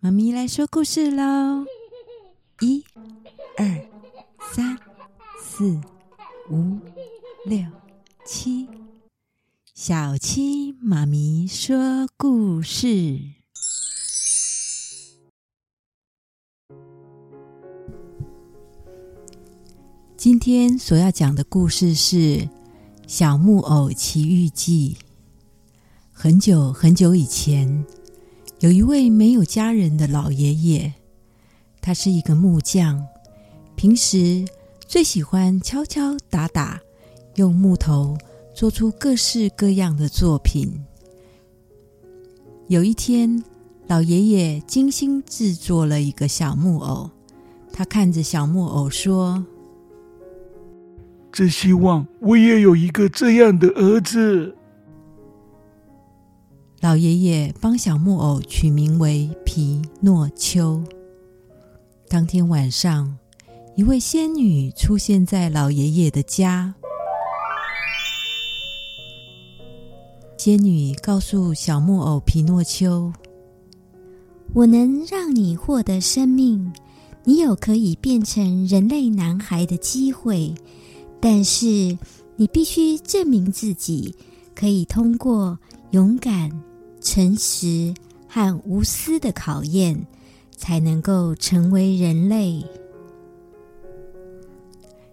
妈咪来说故事喽！一、二、三、四、五、六、七，小七妈咪说故事。今天所要讲的故事是《小木偶奇遇记》。很久很久以前，有一位没有家人的老爷爷，他是一个木匠，平时最喜欢敲敲打打，用木头做出各式各样的作品。有一天，老爷爷精心制作了一个小木偶，他看着小木偶说：“真希望我也有一个这样的儿子。”老爷爷帮小木偶取名为皮诺丘。当天晚上，一位仙女出现在老爷爷的家。仙女告诉小木偶皮诺丘：“我能让你获得生命，你有可以变成人类男孩的机会，但是你必须证明自己可以通过。”勇敢、诚实和无私的考验，才能够成为人类。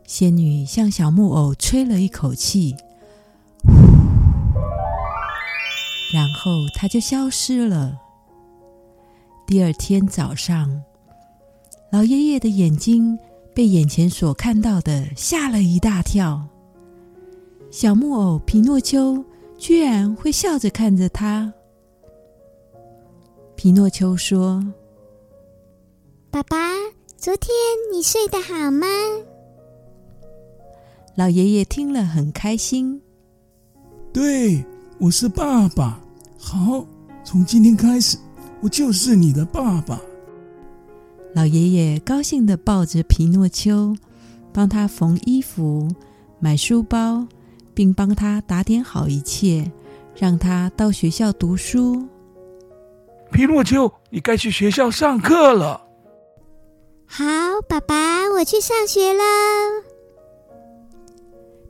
仙女向小木偶吹了一口气，然后她就消失了。第二天早上，老爷爷的眼睛被眼前所看到的吓了一大跳。小木偶皮诺丘。居然会笑着看着他。皮诺丘说：“爸爸，昨天你睡得好吗？”老爷爷听了很开心。对，我是爸爸。好，从今天开始，我就是你的爸爸。老爷爷高兴的抱着皮诺丘，帮他缝衣服、买书包。并帮他打点好一切，让他到学校读书。皮诺丘，你该去学校上课了。好，爸爸，我去上学了。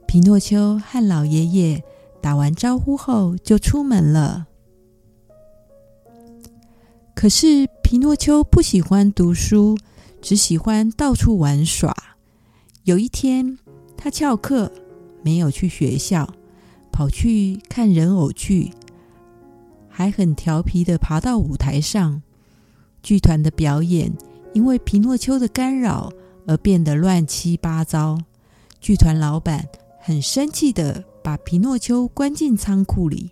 皮诺丘和老爷爷打完招呼后就出门了。可是皮诺丘不喜欢读书，只喜欢到处玩耍。有一天，他翘课。没有去学校，跑去看人偶剧，还很调皮地爬到舞台上。剧团的表演因为皮诺丘的干扰而变得乱七八糟。剧团老板很生气地把皮诺丘关进仓库里。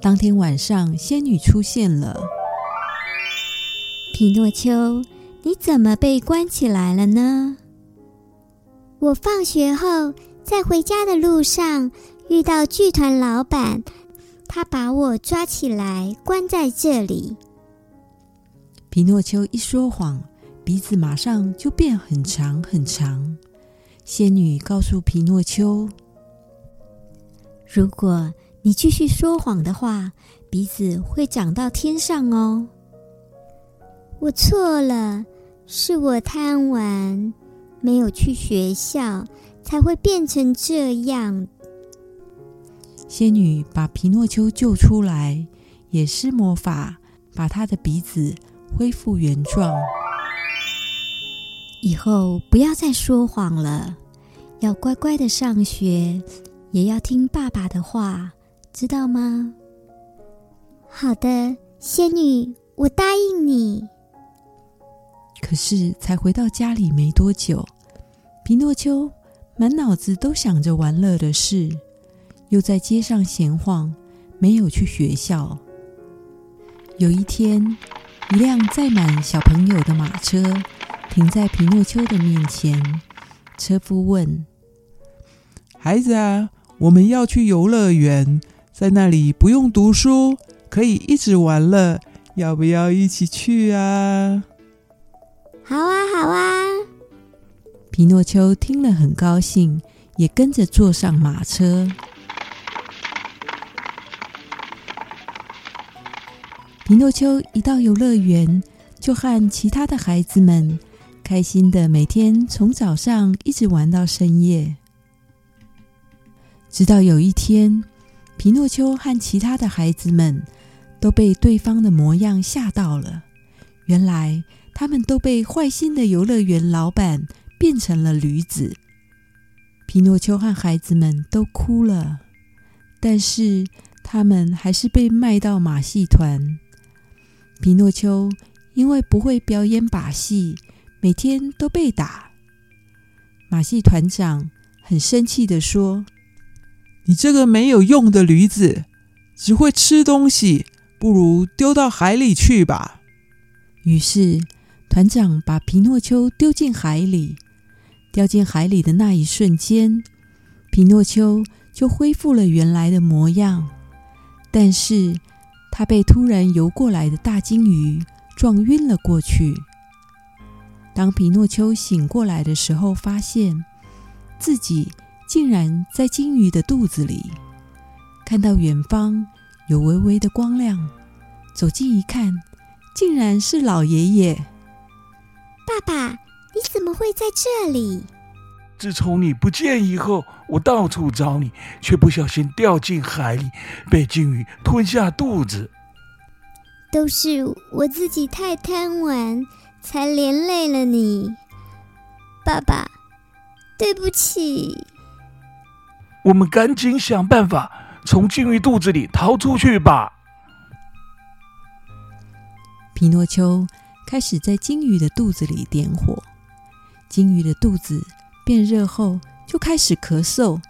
当天晚上，仙女出现了。皮诺丘，你怎么被关起来了呢？我放学后在回家的路上遇到剧团老板，他把我抓起来关在这里。皮诺丘一说谎，鼻子马上就变很长很长。仙女告诉皮诺丘：“如果你继续说谎的话，鼻子会长到天上哦。”我错了，是我贪玩。没有去学校，才会变成这样。仙女把皮诺丘救出来，也施魔法，把他的鼻子恢复原状。以后不要再说谎了，要乖乖的上学，也要听爸爸的话，知道吗？好的，仙女，我答应你。可是，才回到家里没多久，皮诺丘满脑子都想着玩乐的事，又在街上闲晃，没有去学校。有一天，一辆载满小朋友的马车停在皮诺丘的面前，车夫问：“孩子啊，我们要去游乐园，在那里不用读书，可以一直玩乐，要不要一起去啊？”好啊，好啊！皮诺丘听了很高兴，也跟着坐上马车。皮诺丘一到游乐园，就和其他的孩子们开心的每天从早上一直玩到深夜。直到有一天，皮诺丘和其他的孩子们都被对方的模样吓到了。原来他们都被坏心的游乐园老板变成了驴子。皮诺丘和孩子们都哭了，但是他们还是被卖到马戏团。皮诺丘因为不会表演把戏，每天都被打。马戏团长很生气地说：“你这个没有用的驴子，只会吃东西，不如丢到海里去吧。”于是团长把皮诺丘丢进海里。掉进海里的那一瞬间，皮诺丘就恢复了原来的模样。但是，他被突然游过来的大鲸鱼撞晕了过去。当皮诺丘醒过来的时候，发现自己竟然在鲸鱼的肚子里。看到远方有微微的光亮，走近一看，竟然是老爷爷。爸爸。你怎么会在这里？自从你不见以后，我到处找你，却不小心掉进海里，被鲸鱼吞下肚子。都是我自己太贪玩，才连累了你，爸爸，对不起。我们赶紧想办法从鲸鱼肚子里逃出去吧。皮诺丘开始在金鱼的肚子里点火。金鱼的肚子变热后，就开始咳嗽。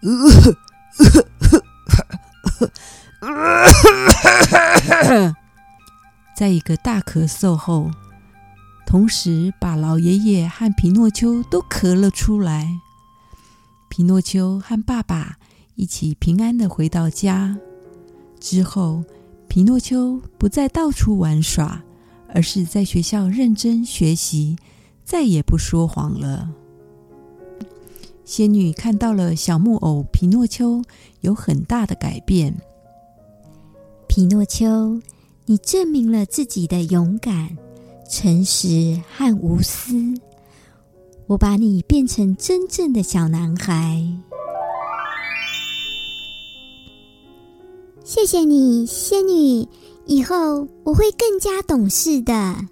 在一个大咳嗽后，同时把老爷爷和皮诺丘都咳了出来。皮诺丘和爸爸一起平安的回到家。之后，皮诺丘不再到处玩耍，而是在学校认真学习。再也不说谎了。仙女看到了小木偶皮诺丘有很大的改变。皮诺丘，你证明了自己的勇敢、诚实和无私。我把你变成真正的小男孩。谢谢你，仙女。以后我会更加懂事的。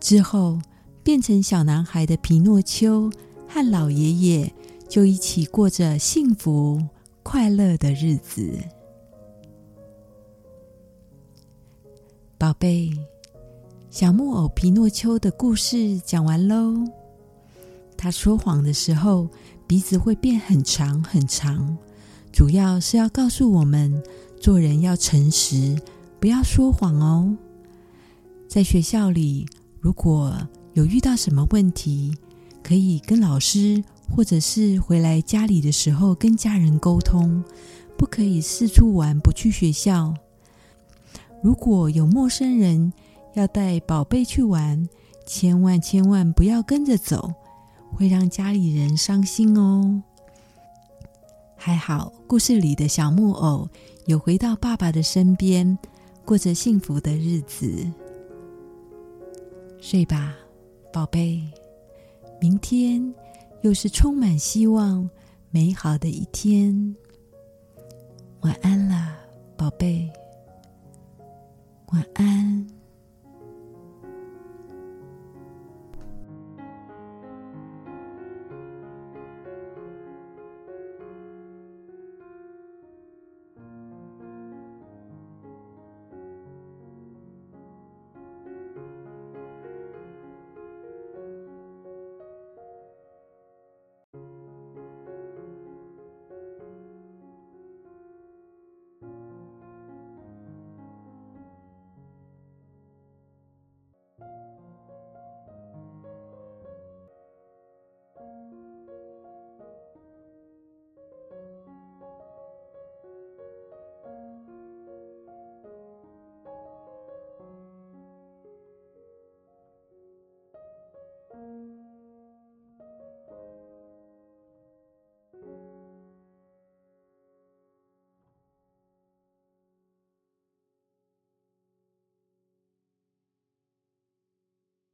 之后，变成小男孩的皮诺丘和老爷爷就一起过着幸福快乐的日子。宝贝，小木偶皮诺丘的故事讲完喽。他说谎的时候，鼻子会变很长很长，主要是要告诉我们做人要诚实，不要说谎哦。在学校里。如果有遇到什么问题，可以跟老师，或者是回来家里的时候跟家人沟通，不可以四处玩，不去学校。如果有陌生人要带宝贝去玩，千万千万不要跟着走，会让家里人伤心哦。还好，故事里的小木偶有回到爸爸的身边，过着幸福的日子。睡吧，宝贝。明天又是充满希望、美好的一天。晚安了，宝贝。晚安。